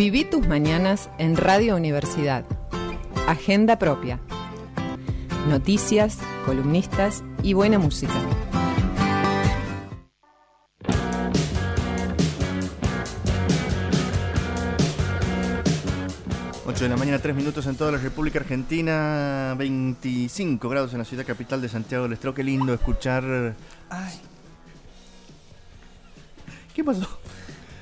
Viví tus mañanas en Radio Universidad. Agenda propia. Noticias, columnistas y buena música. de la mañana, 3 minutos en toda la República Argentina, 25 grados en la ciudad capital de Santiago del Estero. Qué lindo escuchar. Ay, ¿Qué pasó?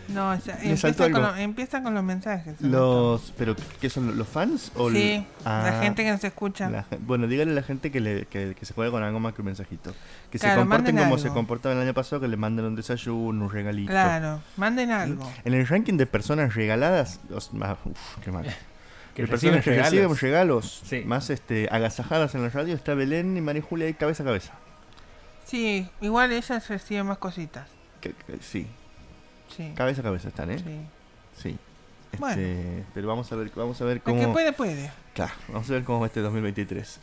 No, o sea, empieza, con los, empieza con los mensajes. Los, ¿Pero qué son los fans? O Sí, la Ah, gente que nos escucha. la bueno, díganle a la gente que, le, que, que se juegue con algo más que un mensajito. Que Claro, se comporten como algo. se comportaban el año pasado, que le manden un desayuno, un regalito. Claro, manden algo. En el ranking de personas regaladas, os- ah, uf, qué mal. Que personas que reciben reciben regalos. regalos Sí. más este, agasajadas en la radio está Belén y María Julia ahí cabeza a cabeza. Sí, igual ellas reciben más cositas. Que- que- sí, Sí. cabeza a cabeza están, ¿eh? sí. Sí. Este, Bueno. Pero vamos a ver, vamos a ver El cómo. que puede, puede. Claro, vamos a ver cómo va este 2023.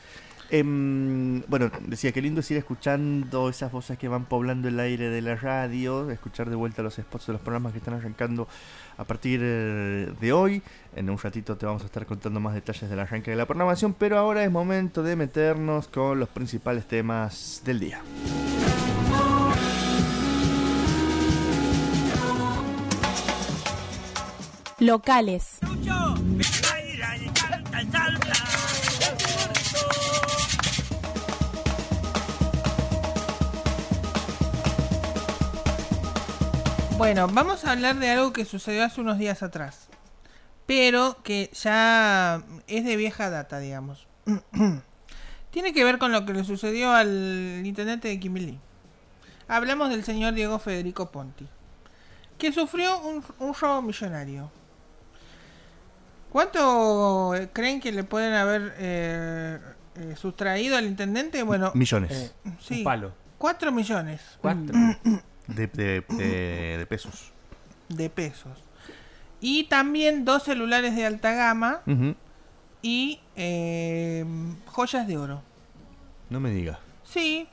Em, bueno, decía que lindo es ir escuchando esas voces que van poblando el aire de la radio, escuchar de vuelta los spots de los programas que están arrancando a partir eh, de hoy. En un ratito te vamos a estar contando más detalles del arranque de la programación, pero ahora es momento de meternos con los principales temas del día. Locales. Bueno, vamos a hablar de algo que sucedió hace unos días atrás. Pero que ya es de vieja data, digamos. Tiene que ver con lo que le sucedió al intendente de Quimilí. Hablamos del señor Diego Federico Ponti. Que sufrió un, un robo millonario. ¿Cuánto eh, creen que le pueden haber eh, eh, sustraído al intendente? Bueno, Millones Eh, sí, Un palo. 4 millones Cuatro. de, de- de- de pesos. de pesos. Y también dos celulares de alta gama y eh, joyas de oro. No me diga. Sí,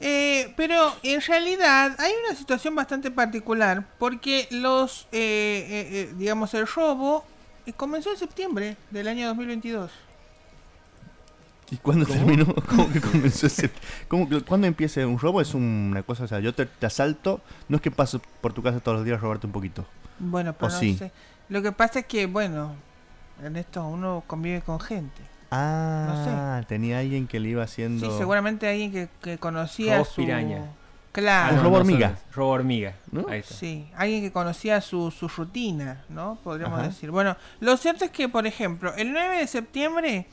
eh, pero en realidad hay una situación bastante particular porque los, eh, eh, eh, digamos, el robo comenzó en septiembre del año 2022. ¿Y cuándo ¿Cómo? terminó? ¿Cómo que comenzó ese? ¿Cómo que- ¿Cuándo empieza un robo? Es una cosa, o sea, yo te, te asalto, no es que paso por tu casa todos los días a robarte un poquito. Bueno, pero no sí? sé. Lo que pasa es que, bueno, en esto uno convive con gente. Ah, tenía alguien que le iba haciendo... Sí, seguramente alguien que, que conocía Robo su... piraña. Claro. Un no, robo no hormiga. Robo hormiga. ¿No? Ahí está. Sí, alguien que conocía su, su rutina, ¿no? Podríamos Ajá. decir. Bueno, lo cierto es que, por ejemplo, el 9 de septiembre,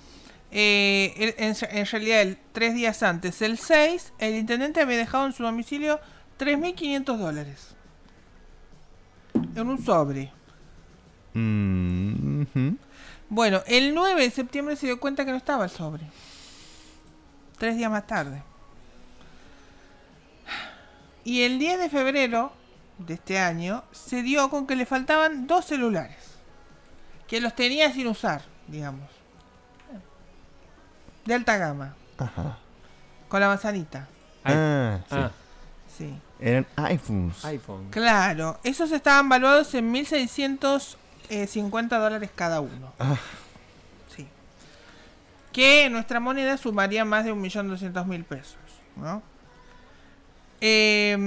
eh, el- en, en realidad, el, tres días antes, el 6, el intendente había dejado en su domicilio 3.500 dólares. En un sobre. Mm, ujú. Bueno, el 9 de septiembre se dio cuenta que no estaba el sobre. Tres días más tarde. Y el 10 de febrero de este año se dio con que le faltaban dos celulares. Que los tenía sin usar, digamos. De alta gama. Ajá. Con la manzanita. Ah, sí. Ah, Sí. Eran iPhones. iPhone. Claro. Esos estaban valuados en 1.650 dólares cada uno. Ah. Sí. Que en nuestra moneda sumaría más de 1.200.000 pesos. ¿no? Eh,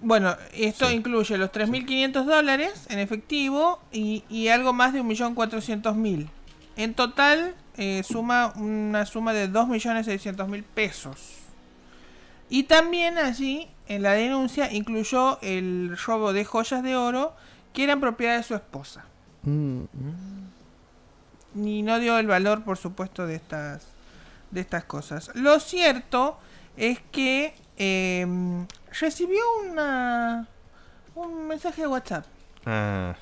bueno, esto Sí. incluye los 3.500 dólares en efectivo y, y algo más de 1.400.000. En total eh, suma una suma de 2.600.000 pesos. Y también allí en la denuncia incluyó el robo de joyas de oro que eran propiedad de su esposa. Mm, Ni no dio el valor, por supuesto, de estas, de estas cosas. Lo cierto es que eh, recibió una, un mensaje de WhatsApp. ah,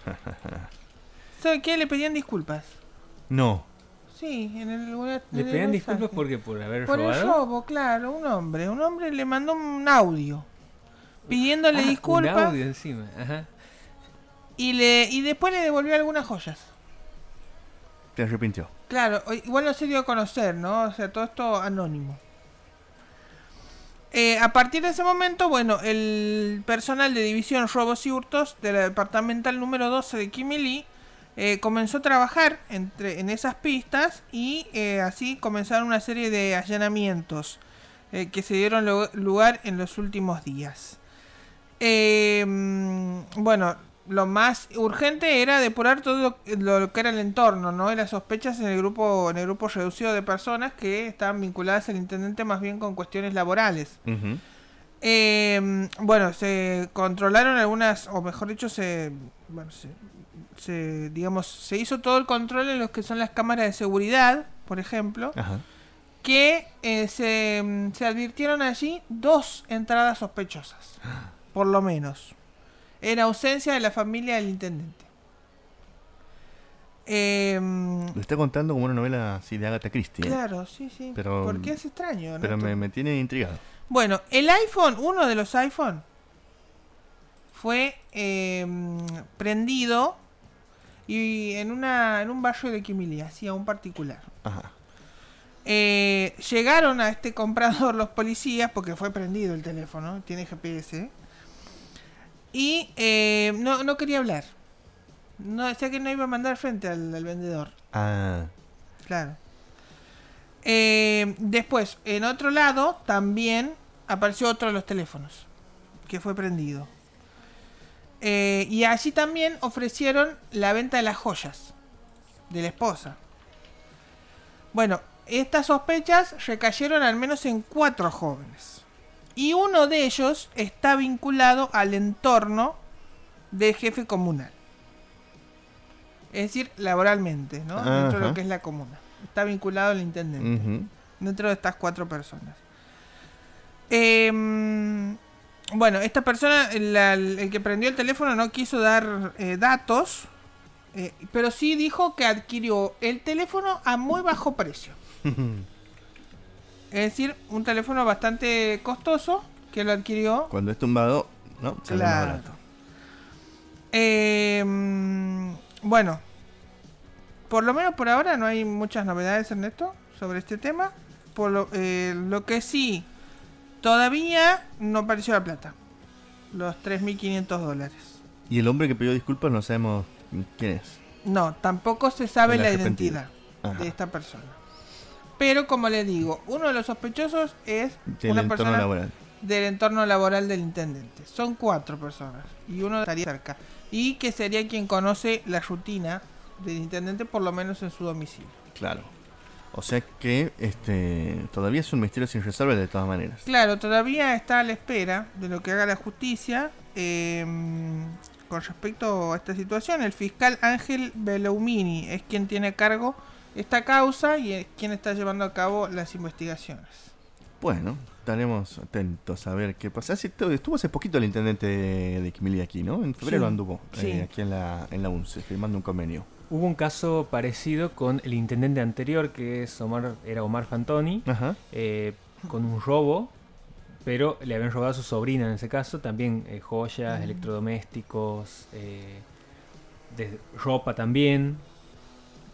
¿Sabe qué? Le pedían disculpas. no. Sí, en el lugar. ¿Le en el pedían mensaje. disculpas porque por haber Por el robado? robo, claro, un hombre. Un hombre le mandó un audio pidiéndole Ah, Un disculpas audio encima. Ajá. y, le, y después le devolvió algunas joyas. Te arrepintió. Claro, igual no se dio a conocer, ¿no? O sea, todo esto anónimo. Eh, a partir de ese momento, bueno, el personal de división robos y hurtos de la departamental número 12 de Kimili eh, comenzó a trabajar entre, en esas pistas y eh, así comenzaron una serie de allanamientos que se dieron lugar en los últimos días. Mm, bueno, lo más urgente era depurar todo lo, lo que era el entorno, ¿no? Y las sospechas en el grupo, en el grupo reducido de personas que estaban vinculadas al intendente más bien con cuestiones laborales. Ujú. Eh, bueno, se controlaron algunas, o mejor dicho, se, bueno, se, se, digamos, se hizo todo el control en lo que son las cámaras de seguridad, por ejemplo, Ajá. que eh, se, se advirtieron allí dos entradas sospechosas, por lo menos, en ausencia de la familia del intendente. Eh, Lo está contando como una novela así de Agatha Christie. ¿eh? claro, sí, sí. Pero- Porque es extraño, Pero ¿no? me, me tiene intrigado. Bueno, el iPhone, uno de los iPhone, fue eh, prendido y en una en un barrio de Quimilia, así a un particular. Ajá. Eh, llegaron a este comprador los policías porque fue prendido el teléfono, tiene GPS. Y eh, no, no quería hablar. No, decía que no iba a mandar frente al, al vendedor. Ah. Claro. Eh, después, en otro lado, también apareció otro de los teléfonos que fue prendido. Eh, y allí también ofrecieron la venta de las joyas de la esposa. Bueno, estas sospechas recayeron al menos en cuatro jóvenes. Y uno de ellos está vinculado al entorno del jefe comunal. Es decir, laboralmente, ¿no? Dentro de lo que es la comuna. Está vinculado al intendente dentro de estas cuatro personas. Em, bueno, esta persona, la- el que prendió el teléfono no quiso dar eh, datos, eh, pero sí dijo que adquirió el teléfono a muy bajo precio. Es decir, un teléfono bastante costoso que lo adquirió. Cuando es tumbado, ¿no? Sale más Claro. barato. Em, bueno, por lo menos por ahora no hay muchas novedades, Ernesto, sobre este tema. Por lo, eh, lo que sí, todavía no apareció la plata. Los 3.500 dólares. Y el hombre que pidió disculpas no sabemos quién es. No, tampoco se sabe la identidad Ajá. de esta persona. Pero como le digo, uno de los sospechosos es Del una entorno persona laboral. del entorno laboral del intendente. Son cuatro personas y uno estaría cerca. Y que sería quien conoce la rutina del intendente, por lo menos en su domicilio. Claro. O sea que este todavía es un misterio sin resolver de todas maneras. Claro, todavía está a la espera de lo que haga la justicia. eh, con respecto a esta situación, el fiscal Ángel Beloumini es quien tiene a cargo esta causa y es quien está llevando a cabo las investigaciones. Bueno, estaremos atentos a ver qué pasa. Estuvo hace poquito el intendente de, Quimilí aquí, ¿no? En febrero Sí, anduvo sí. eh, aquí en la, en la UNCE, firmando un convenio. Hubo un caso parecido con el intendente anterior, que es Omar, era Omar Fantoni, Ajá. eh, con un robo, pero le habían robado a su sobrina en ese caso, también eh, joyas, electrodomésticos, eh, de ropa también,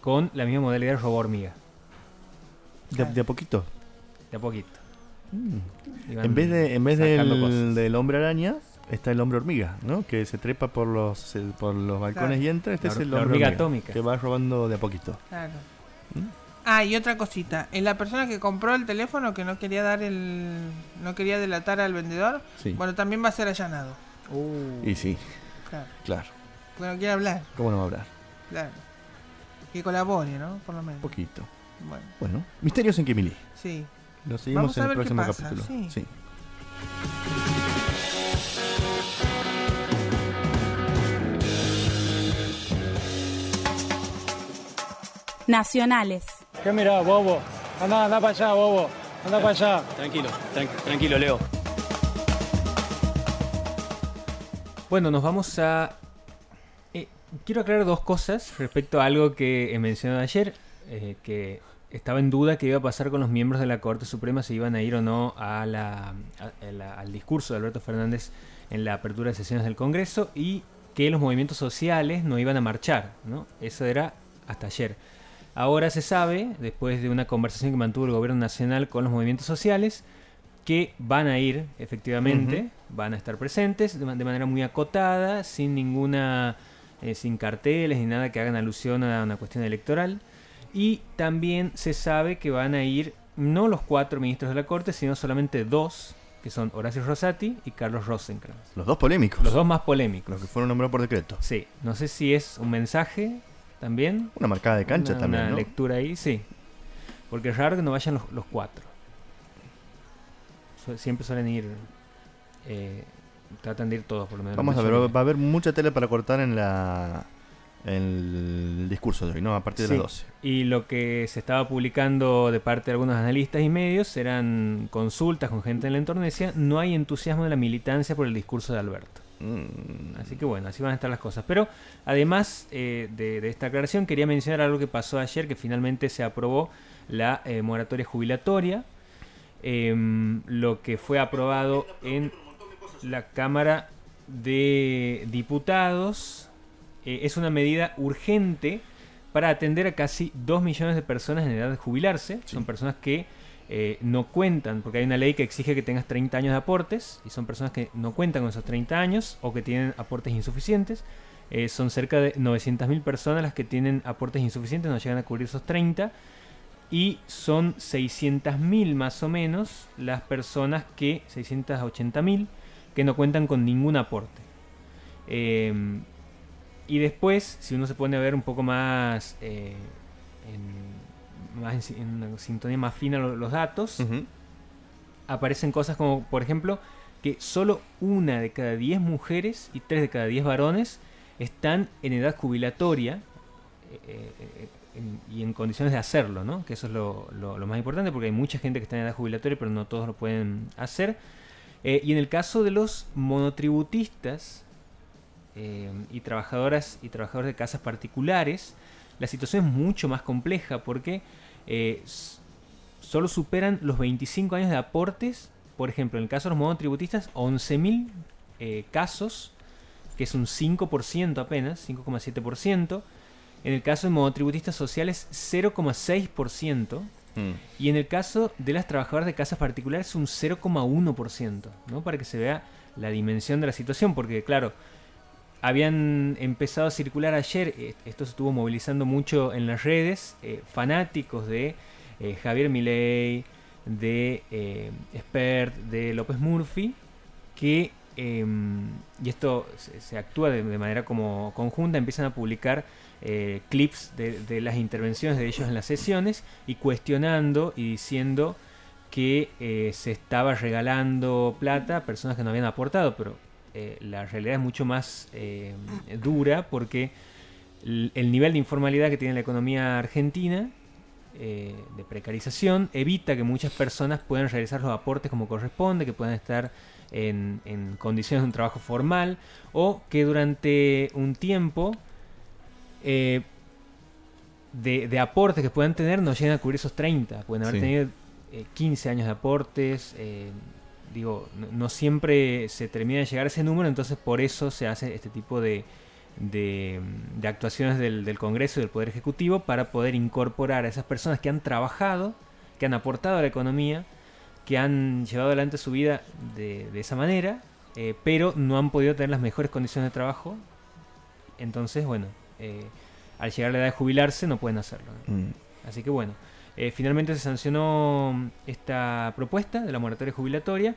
con la misma modalidad de robo hormiga, De, de a poquito. de a poquito. Mm. En vez, de, en vez del, del hombre araña, está el hombre hormiga, ¿no? Que se trepa por los, por los balcones Claro. y entra. Este La es el hombre hormiga hormiga, atómica. Que va robando de a poquito. Claro. ¿Mm? Ah, y otra cosita. En la persona que compró el teléfono que no quería dar el. no quería delatar al vendedor, Sí. bueno, también va a ser allanado. Uh, Y sí, Claro. claro. Porque no quiere hablar, ¿Cómo no va a hablar? claro. Que colabore, ¿no? Por lo menos. Un poquito. Bueno, Bueno, Misterios en Quimilí. sí. Lo seguimos Vamos a en el próximo pasa, capítulo. sí. sí. Nacionales. ¿Qué mirá, bobo? Anda, anda para allá, bobo. Anda para allá. Tranquilo, tran- tranquilo, Leo. Bueno, nos vamos a... quiero aclarar dos cosas respecto a algo que he mencionado ayer, eh, que estaba en duda que iba a pasar con los miembros de la Corte Suprema, si iban a ir o no a la, a- a la- al discurso de Alberto Fernández en la apertura de sesiones del Congreso y que los movimientos sociales no iban a marchar, ¿no? Eso era hasta ayer. Ahora se sabe, después de una conversación que mantuvo el gobierno nacional con los movimientos sociales, que van a ir, efectivamente, van a estar presentes de manera muy acotada, sin ninguna eh, sin carteles ni nada que hagan alusión a una cuestión electoral. Y también se sabe que van a ir no los cuatro ministros de la Corte, sino solamente dos, que son Horacio Rosati y Carlos Rosenkrantz. Los dos polémicos. Los dos más polémicos. Los que fueron nombrados por decreto. Sí, no sé si es un mensaje también. Una marcada de cancha una, también, Una ¿no? lectura ahí, sí. Porque es raro que no vayan los, los cuatro. Siempre suelen ir. eh, tratan de ir todos, por lo menos. la Vamos a ver, va a haber mucha tela para cortar en la en el discurso de hoy, ¿no? A partir de las 12. Y lo que se estaba publicando de parte de algunos analistas y medios eran consultas con gente en y decía no hay entusiasmo de la militancia por el discurso de Alberto. Mm, Así que bueno, así van a estar las cosas. Pero además eh, de, de esta aclaración, quería mencionar algo que pasó ayer, que finalmente se aprobó la eh, moratoria jubilatoria, em, lo que fue aprobado en la Cámara de Diputados. eh, es una medida urgente para atender a casi 2 millones de personas en edad de jubilarse. Sí. Son personas que eh, no cuentan, porque hay una ley que exige que tengas 30 años de aportes, y son personas que no cuentan con esos 30 años o que tienen aportes insuficientes. Eh, son cerca de 900.000 personas las que tienen aportes insuficientes, no llegan a cubrir esos 30. Y son 600.000 más o menos las personas que, 680.000, que no cuentan con ningún aporte. Eh, y después, si uno se pone a ver un poco más, eh, en, más en, una sintonía más fina lo- los datos, aparecen cosas como, por ejemplo, que solo una de cada 10 mujeres y 3 de cada 10 varones están en edad jubilatoria eh, eh, en- y en condiciones de hacerlo, ¿no? Que eso es lo, lo- lo más importante porque hay mucha gente que está en edad jubilatoria pero no todos lo pueden hacer. Eh, y en el caso de los monotributistas eh, y trabajadoras y trabajadores de casas particulares, la situación es mucho más compleja porque eh, solo superan los 25 años de aportes. Por ejemplo, en el caso de los monotributistas, 11.000 eh, casos, que es un 5% apenas, 5,7%. En el caso de monotributistas sociales, 0,6%. Y en el caso de las trabajadoras de casas particulares, un 0,1%, ¿no? Para que se vea la dimensión de la situación, porque claro, habían empezado a circular ayer, eh, esto se estuvo movilizando mucho en las redes, eh, fanáticos de eh, Javier Milei, de eh, Spert, de López Murphy, que, eh, y esto se, actúa de, manera como conjunta, empiezan a publicar eh, clips de, las intervenciones de ellos en las sesiones y cuestionando y diciendo que eh, se estaba regalando plata a personas que no habían aportado, pero eh, la realidad es mucho más eh, dura porque el nivel de informalidad que tiene la economía argentina, eh, de precarización, evita que muchas personas puedan realizar los aportes como corresponde, que puedan estar en, en condiciones de un trabajo formal o que durante un tiempo eh, de, de aportes que puedan tener no lleguen a cubrir esos 30, pueden haber Sí. tenido eh, 15 años de aportes, eh, digo, no, no siempre se termina de llegar a ese número, entonces por eso se hace este tipo de, de, de actuaciones del, del Congreso y del Poder Ejecutivo para poder incorporar a esas personas que han trabajado, que han aportado a la economía, que han llevado adelante su vida de, de esa manera, eh, pero no han podido tener las mejores condiciones de trabajo. Entonces, bueno, eh, al llegar a la edad de jubilarse no pueden hacerlo. ¿no? Mm. Así que bueno, eh, finalmente se sancionó esta propuesta de la moratoria jubilatoria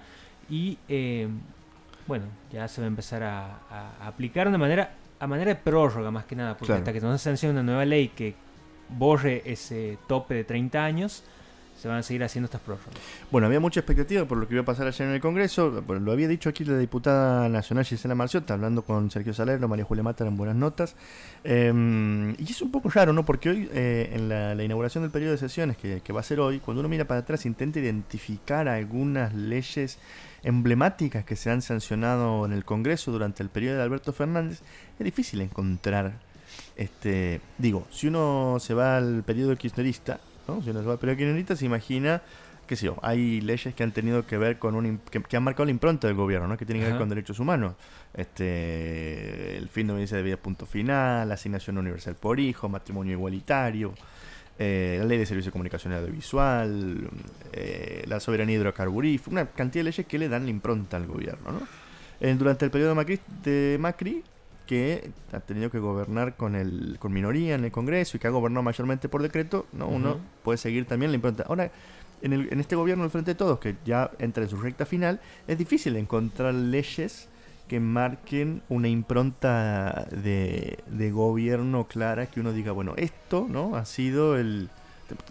y bueno, ya se va a empezar a, a- a aplicar de manera a manera de prórroga más que nada, porque Claro. hasta que no se sancione una nueva ley que borre ese tope de 30 años, se van a seguir haciendo estas prórrogas. Bueno, había mucha expectativa por lo que iba a pasar ayer en el Congreso. Lo había dicho aquí la diputada nacional Gisela Marciota, hablando con Sergio Salerno, María Julia Mata en buenas notas. Eh, y es un poco raro, ¿no? Porque hoy, eh, en la, inauguración del periodo de sesiones, que, que va a ser hoy, cuando uno mira para atrás, intenta identificar algunas leyes emblemáticas que se han sancionado en el Congreso durante el periodo de Alberto Fernández. Es difícil encontrar, este, digo, si uno se va al periodo kirchnerista, ¿no? Si uno se va al periodo kirchnerista, se imagina sé yo, hay leyes que han tenido que ver con un que, que han marcado la impronta del gobierno, ¿no? que tienen que ver con derechos humanos. Este, el fin de violencia de vida punto final, asignación universal por hijo, matrimonio igualitario, eh, la ley de servicio de comunicación audiovisual, eh, la soberanía hidrocarburífera, una cantidad de leyes que le dan la impronta al gobierno. ¿no? Eh, durante el periodo de Macri, de Macri que ha tenido que gobernar con el con minoría en el Congreso y que ha gobernado mayormente por decreto, no uno puede seguir también la impronta. Ahora, en, el- en este gobierno del Frente de Todos, que ya entra en su recta final, es difícil encontrar leyes que marquen una impronta de, de gobierno clara que uno diga, bueno, esto no ha sido el...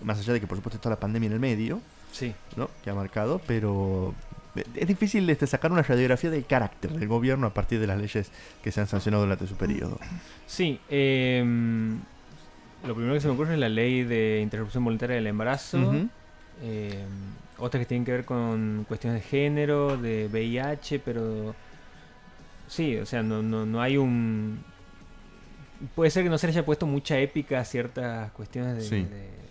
Más allá de que por supuesto está la pandemia en el medio, Sí. ¿no? que ha marcado, pero es difícil este, sacar una radiografía del carácter del gobierno a partir de las leyes que se han sancionado durante su periodo. Sí, em, lo primero que se me ocurre es la ley de interrupción voluntaria del embarazo. Em, otras que tienen que ver con cuestiones de género, de VIH, pero sí, o sea, no, no, no hay un... Puede ser que no se le haya puesto mucha épica a ciertas cuestiones de, Sí. de-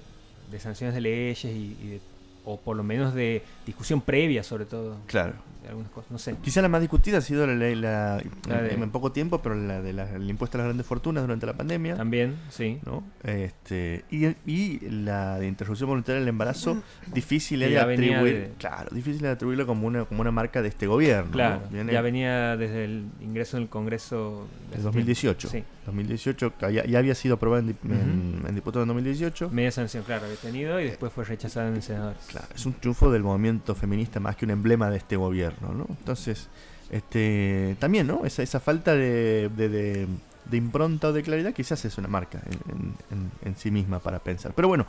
de sanciones de leyes y, y de- o por lo menos de discusión previa sobre todo Claro. De algunas cosas, no sé. Quizá la más discutida ha sido la ley, la, La de- en, poco tiempo, pero la del impuesto a las grandes fortunas durante la pandemia. También, sí. ¿no? Este, y, y la de interrupción voluntaria del embarazo, difícil de venía atribuir, de- claro, difícil de atribuirlo como una, como una marca de este gobierno. ¿no? Claro, Viene ya venía desde el ingreso en el Congreso de hace 2018. tiempo. 2018, que ya, ya había sido aprobado en, en- en diputado en 2018. Sí, media sanción, claro, había tenido y después fue rechazada en el senador. Claro, es un triunfo del movimiento feminista más que un emblema de este gobierno, ¿no? Entonces, este, también, ¿no? Esa, esa falta de, de- de- de impronta o de claridad quizás es una marca en, en- en- sí misma para pensar. Pero bueno,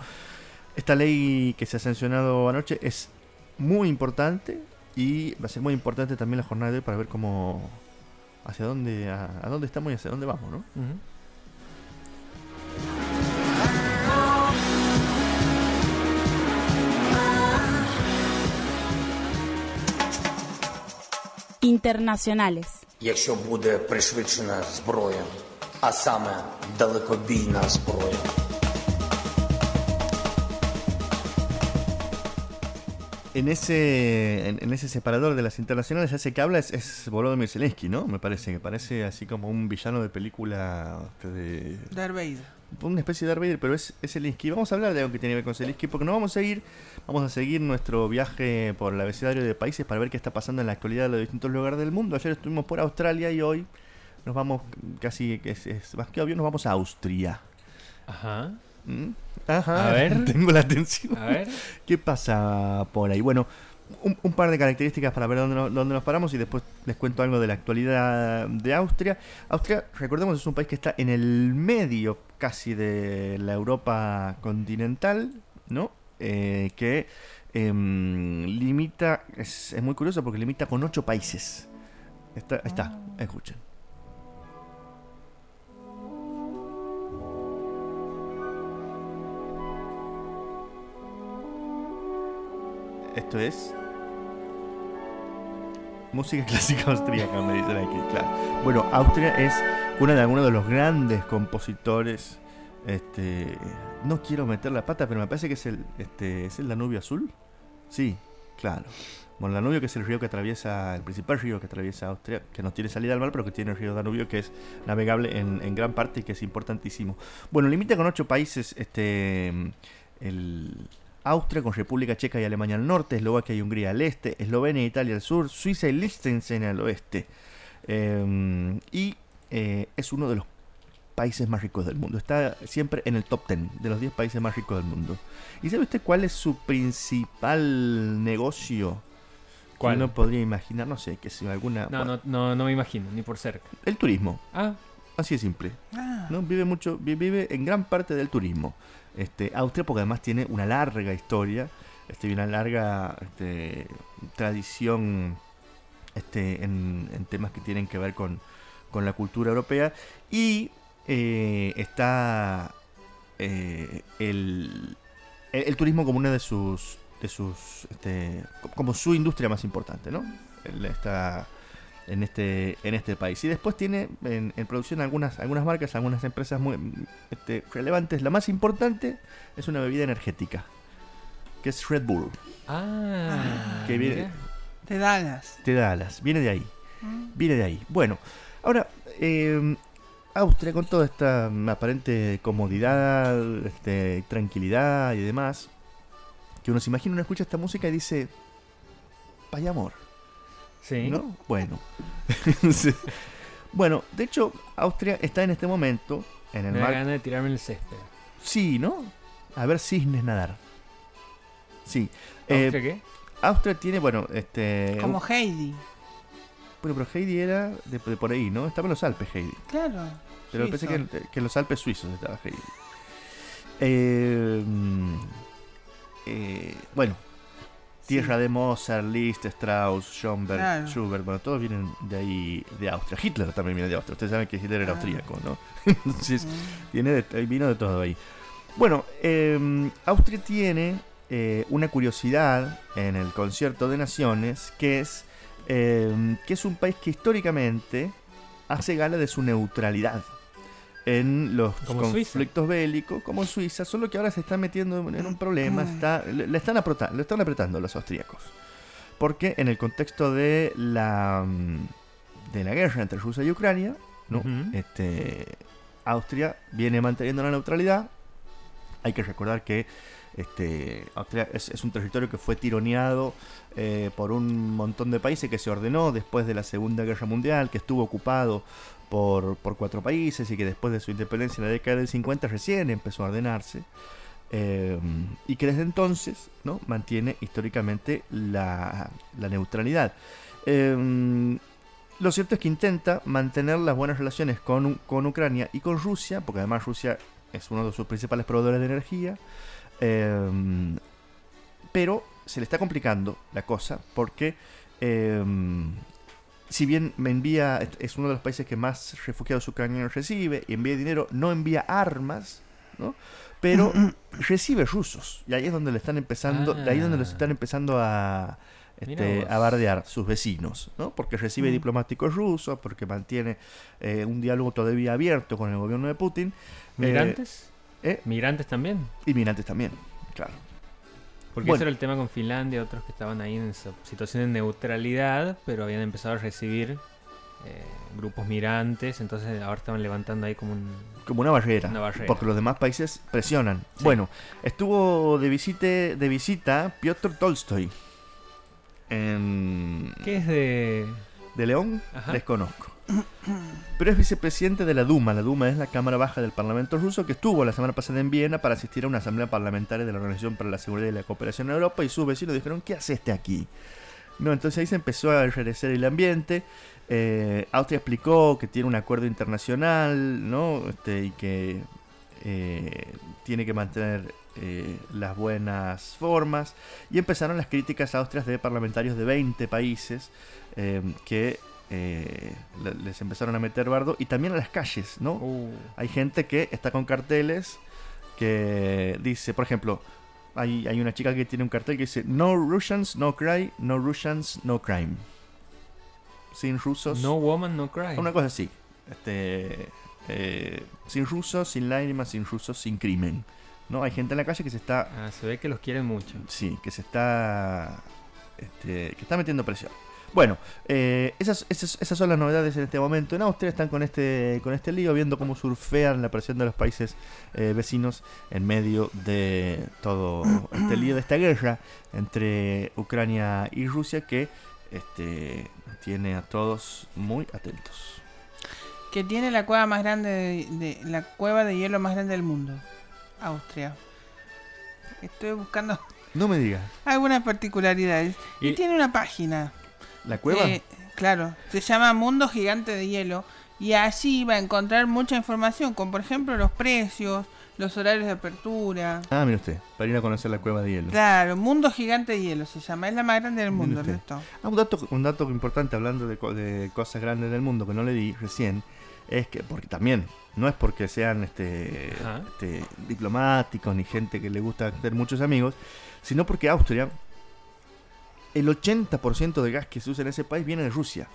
esta ley que se ha sancionado anoche es muy importante y va a ser muy importante también la jornada de hoy para ver cómo hacia dónde a, a dónde estamos y hacia dónde vamos, ¿no? Ujú. Internacionales. якщо буде пришвидшена зброя, а саме далекобійна зброя. En ese, en, en ese separador de las internacionales, ese que habla es, es Volodymyr Zelensky, ¿no? Me parece que parece así como un villano de película este, de, Darth Vader. una especie de Darth Vader, pero es, es Zelensky. Vamos a hablar de algo que tiene que ver con Zelensky, porque nos vamos a ir, vamos a seguir nuestro viaje por el abecedario de países para ver qué está pasando en la actualidad en los distintos lugares del mundo. Ayer estuvimos por Australia y hoy nos vamos casi, es, es más que obvio, nos vamos a Austria. Ajá. ¿Mm? Ajá, A ver. tengo la atención. A ver. ¿Qué pasa por ahí? Bueno, un, un par de características para ver dónde nos, dónde nos paramos y después les cuento algo de la actualidad de Austria. Austria, recordemos, es un país que está en el medio casi de la Europa continental, ¿no? Eh, que em, limita, es, es muy curioso porque limita con ocho países. Está, ahí está, escuchen. Esto es música clásica austríaca, me dicen aquí, claro. Bueno, Austria es una de algunos de los grandes compositores. Este, no quiero meter la pata, pero me parece que es el, este, es el Danubio Azul. Sí, claro. Bueno, el Danubio que es el río que atraviesa, el principal río que atraviesa Austria, que no tiene salida al mar, pero que tiene el río Danubio que es navegable en, en gran parte y que es importantísimo. Bueno, limita con ocho países, este, el Austria con República Checa y Alemania al norte, Eslovaquia y Hungría al este, Eslovenia e Italia al sur, Suiza y Liechtenstein al oeste. Eh, y eh, es uno de los países más ricos del mundo. Está siempre en el top 10 de los 10 países más ricos del mundo. ¿Y sabe usted cuál es su principal negocio? Que ¿Cuál? Uno podría imaginar, no sé, que si alguna... No, no, no, no me imagino, ni por cerca. El turismo, Ah, así de simple. Ah, ¿no? Vive mucho, vi- vive en gran parte del turismo. Este, Austria, porque además tiene una larga historia, este, una larga este, tradición este, en, temas que tienen que ver con, la cultura europea. Y eh, está eh, el, el, turismo como una de sus, de sus este, co- como su industria más importante, ¿no? En este en este país y después tiene en, en producción algunas algunas marcas algunas empresas muy este, relevantes la más importante es una bebida energética que es Red Bull ah. Que viene- mira. de Dallas. de Dallas viene de ahí viene de ahí bueno ahora eh, Austria con toda esta mm, aparente comodidad este, tranquilidad y demás que uno se imagina uno escucha esta música y dice pay amor Sí. ¿No? Bueno. Sí. Bueno, de hecho, Austria está en este momento en el Me da mar. ganas de tirarme en el césped. Sí, ¿no? A ver cisnes nadar. Sí. Eh, ¿Austria qué? Austria tiene, bueno, este. Como Heidi. Bueno, pero Heidi era de, de por ahí, ¿no? Estaba en los Alpes, Heidi. Claro. Pero suizo. pensé que, en- que en los Alpes suizos estaba Heidi. Eh, mm, eh, bueno, tierra de Mozart, Liszt, Strauss, Schoenberg, Claro. Schubert, bueno, todos vienen de ahí, de Austria. Hitler también viene de Austria. Ustedes saben que Hitler era Ah. austríaco, ¿no? Entonces, Mm. viene de, vino de todo ahí. Bueno, eh, Austria tiene eh, una curiosidad en el concierto de naciones que es eh, que es un país que históricamente hace gala de su neutralidad en los Como Suiza. conflictos bélicos, como Suiza, solo que ahora se está metiendo en un problema, se está, le, están apretando, le están apretando los austríacos. Porque en el contexto de la mm, de la guerra entre Rusia y Ucrania, ¿no? Este, Austria viene manteniendo la neutralidad. Hay que recordar que este, Austria es, un territorio que fue tironeado eh, por un montón de países que se ordenó después de la Segunda Guerra Mundial, que estuvo ocupado por, por cuatro países y que después de su independencia en la década del 50 recién empezó a ordenarse. eh, y que desde entonces ¿no? mantiene históricamente la, la neutralidad. Eh, lo cierto es que intenta mantener las buenas relaciones con, con Ucrania y con Rusia, porque además Rusia es uno de sus principales proveedores de energía. Eh, pero se le está complicando la cosa porque eh, si bien me envía, es- uno de los países que más refugiados ucranianos recibe y envía dinero, no envía armas, ¿no? Pero recibe rusos. Y ahí es donde le están empezando, de ahí es donde los Ah. están empezando a, este, a bardear sus vecinos, ¿no? Porque recibe Mm. diplomáticos rusos, porque mantiene eh, un diálogo todavía abierto con el gobierno de Putin. ¿Migrantes? eh. ¿Migrantes también? Inmigrantes también, claro. Porque Bueno. ese era el tema con Finlandia, otros que estaban ahí en situación de neutralidad, pero habían empezado a recibir eh, grupos migrantes, entonces ahora estaban levantando ahí como un... Como una barrera, Una barrera. porque los demás países presionan. Sí. Bueno, estuvo de, visite, de visita Piotr Tolstoy en, ¿Qué es de...? De León, Ajá. desconozco. Pero es vicepresidente de la Duma. La Duma es la Cámara Baja del Parlamento ruso que estuvo la semana pasada en Viena para asistir a una asamblea parlamentaria de la Organización para la Seguridad y la Cooperación en Europa y sus vecinos dijeron, ¿qué hace este aquí? No, entonces ahí se empezó a enrarecer el ambiente. Eh, Austria explicó que tiene un acuerdo internacional, ¿no? Este, y que eh, tiene que mantener eh, las buenas formas. Y empezaron las críticas a Austria de parlamentarios de 20 países eh, que le- les empezaron a meter bardo. Y también a las calles, ¿no? Uh, Hay gente que está con carteles que dice, por ejemplo, hay, hay una chica que tiene un cartel que dice No Russians, no cry, no Russians, no crime. Sin rusos. no woman, no cry. Una cosa así. Este, eh, sin rusos, sin lágrimas, sin rusos, sin crimen. ¿No? Hay gente en la calle que se está. Ah, se ve que los quieren mucho. Sí, que se está. Este, que está metiendo presión. Bueno, eh, esas, esas, esas son las novedades en este momento. En Austria están con este, con este lío, viendo cómo surfean la presión de los países eh, vecinos en medio de todo este lío de esta guerra entre Ucrania y Rusia que este, tiene a todos muy atentos. Que tiene la cueva más grande de, de- la cueva de hielo más grande del mundo. Austria. Estoy buscando No me digas. algunas particularidades. Y, Y- tiene una página. ¿La cueva? Eh, claro, se llama Mundo Gigante de Hielo. Y allí va a encontrar mucha información, como por ejemplo los precios, los horarios de apertura. Ah, mire usted, para ir a conocer la cueva de hielo. Claro, Mundo Gigante de Hielo se llama. Es la más grande del mundo. Ernesto. Ah, un dato, un dato importante hablando de cosas grandes del mundo que no le di recién, es que, porque también, no es porque sean este, este, diplomáticos ni gente que le gusta tener muchos amigos, sino porque Austria, el 80% del gas que se usa en ese país viene de Rusia.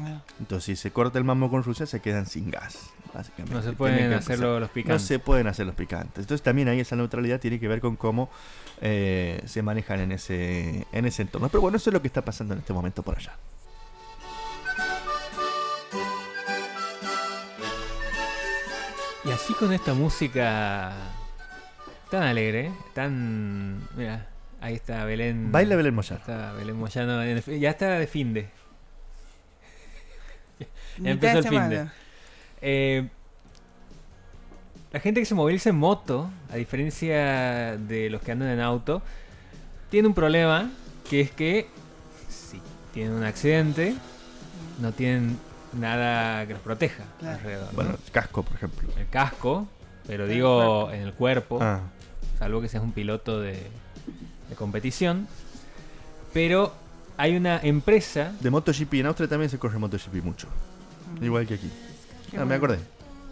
Ah. Entonces, si se corta el mambo con Rusia, se quedan sin gas, básicamente. No se pueden hacer los No picantes. se pueden hacer los picantes. Entonces también ahí esa neutralidad tiene que ver con cómo eh, se manejan en ese, en ese entorno. Pero bueno, eso es lo que está pasando en este momento por allá. Y así con esta música tan alegre, tan... Mira, ahí está Belén. Baila Belén Moyar. Está Belén Moyano, ya está de fin de. Empezó el fin de. Eh, la gente que se moviliza en moto, a diferencia de los que andan en auto, tiene un problema que es que si tienen un accidente, no tienen nada que los proteja Claro. alrededor. ¿no? Bueno, casco, por ejemplo. el casco, pero el digo en el cuerpo, Ah, salvo que seas un piloto de, de competición. Pero hay una empresa, de MotoGP. En Austria también se corre MotoGP mucho. Igual que aquí. Qué Ah, me acordé.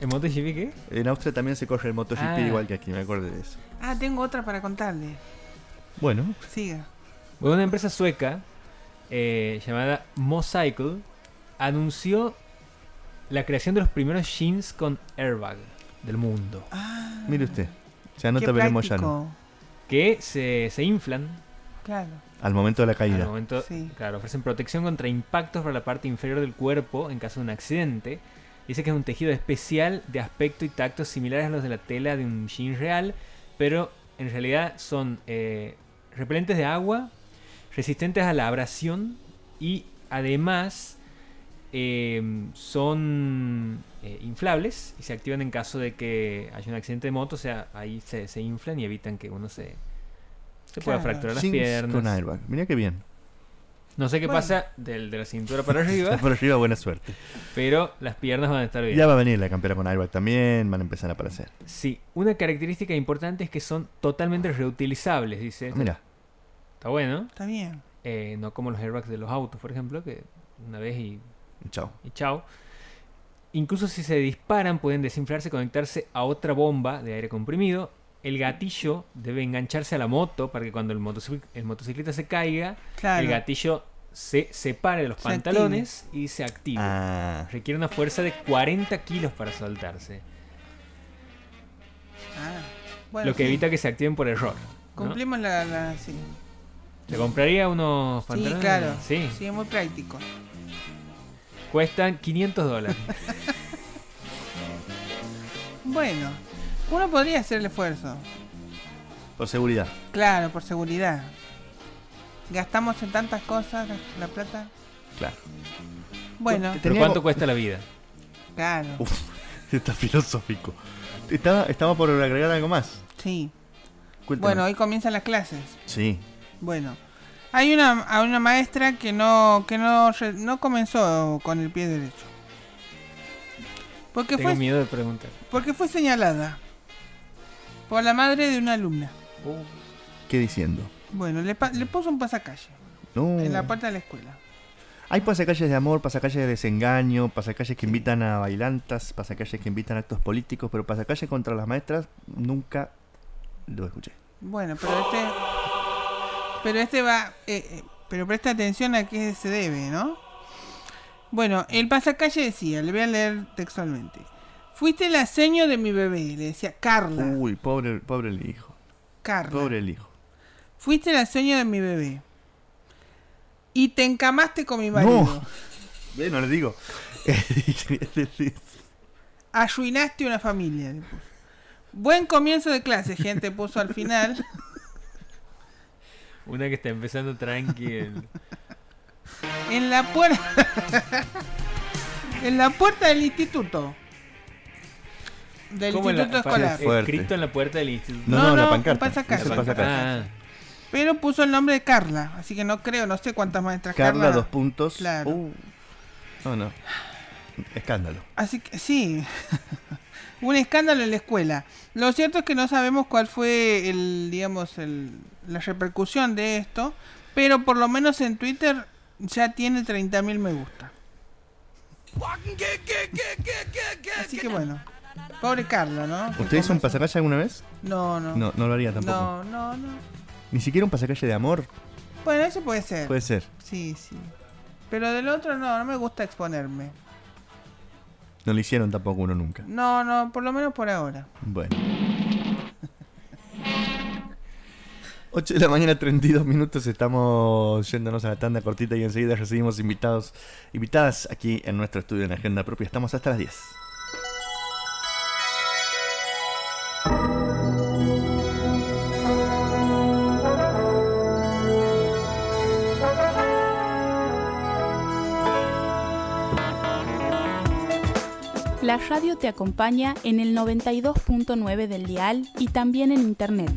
¿en MotoGP qué? En Austria también se corre el MotoGP Ah. igual que aquí. Me acordé de eso. Ah, tengo otra para contarle. Bueno, Siga. Bueno, una empresa sueca eh, llamada Mocycle anunció la creación de los primeros jeans con airbag del mundo. Ah, mire usted. Se anota veremos ya práctico. Que se, se inflan Claro. Al momento de la al caída. momento. Sí. Claro, ofrecen protección contra impactos para la parte inferior del cuerpo en caso de un accidente. Dice que es un tejido especial de aspecto y tacto similares a los de la tela de un jean real, pero en realidad son eh, repelentes de agua, resistentes a la abrasión y además eh, son eh, inflables y se activan en caso de que haya un accidente de moto, o sea, ahí se, se inflan y evitan que uno se, se pueda fracturar las Jeans piernas. con airbag. Mira qué bien. No sé qué Bueno. pasa del, de la cintura para arriba, Por arriba, buena suerte. pero las piernas van a estar bien. Ya va a venir la campera con airbag también. Van a empezar a aparecer. Sí, una característica importante es que son totalmente reutilizables, dice. Ah, Mira. Está bueno. Está bien. Eh, no como los airbags de los autos, por ejemplo, que una vez y, Chao. y chao. Incluso si se disparan, pueden desinflarse y conectarse a otra bomba de aire comprimido. El gatillo debe engancharse a la moto para que cuando el, motocic- el motociclista se caiga, Claro. el gatillo se separe de los Se pantalones y se active. Ah, Requiere una fuerza de 40 kilos para soltarse. Ah, bueno, lo que sí. evita que se activen por error. ¿no? Cumplimos la, la- sí. ¿Te compraría unos Sí, pantalones? claro. Sí. Sí, es muy práctico. Cuestan 500 dólares. Bueno, uno podría hacer el esfuerzo. por seguridad. Claro, por seguridad. Gastamos en tantas cosas la, la plata. Claro. Bueno, ¿Pero cuánto cuesta la vida? claro. Uf, está filosófico. Estaba, estaba por agregar algo más. Sí. Cuéntame. Bueno, hoy comienzan las clases. Sí. Bueno, hay una, a una maestra que no que no, re- no comenzó con el pie derecho. Porque Tengo fue, miedo de preguntar. porque fue señalada por la madre de una alumna. ¿Qué diciendo? Bueno, le, pa- le puso un pasacalle No. en la puerta de la escuela. Hay pasacalles de amor, pasacalles de desengaño, pasacalles que invitan a bailantas, pasacalles que invitan a actos políticos, pero pasacalles contra las maestras nunca lo escuché. Bueno, pero este pero este va eh, eh, pero presta atención a qué se debe, ¿no? Bueno, el pasacalle decía, le voy a leer textualmente. Fuiste la seño de mi bebé, le decía Carla. Uy, pobre, pobre el hijo. Carla. Pobre el hijo. Fuiste la sueño de mi bebé. Y te encamaste con mi marido. No. Ve, no le digo. Arruinaste una familia. Buen comienzo de clase, gente, puso al final. Una que está empezando tranqui. En la puerta. en la puerta del instituto. Del ¿Cómo en la- instituto pa- escolar. Escrito en la puerta del instituto. No, No, no, la no, pancarta. un pasacalle. Es el La pasacalle. Ah, Pero puso el nombre de Carla. Así que no creo, no sé cuántas maestras Carla, dos puntos. Claro. Uh. No, no. Escándalo. Así que sí, un escándalo en la escuela. Lo cierto es que no sabemos cuál fue el, digamos, el, la repercusión de esto, pero por lo menos en Twitter ya tiene 30.000 me gusta. Así que bueno, pobre Carla, ¿no? ¿Usted hizo un pasacalle alguna vez? No, no. No, no lo haría tampoco. No, no, no. Ni siquiera un pasacalle de amor. Bueno, eso puede ser. Puede ser. Sí, sí. Pero del otro no, no me gusta exponerme. No lo hicieron tampoco uno nunca. No, no, por lo menos por ahora. Bueno. 8 de la mañana, 32 minutos. Estamos yéndonos a la tanda cortita y enseguida recibimos invitados, invitadas aquí en nuestro estudio en Agenda Propia. Estamos hasta las 10. La radio te acompaña en el 92.9 del dial y también en internet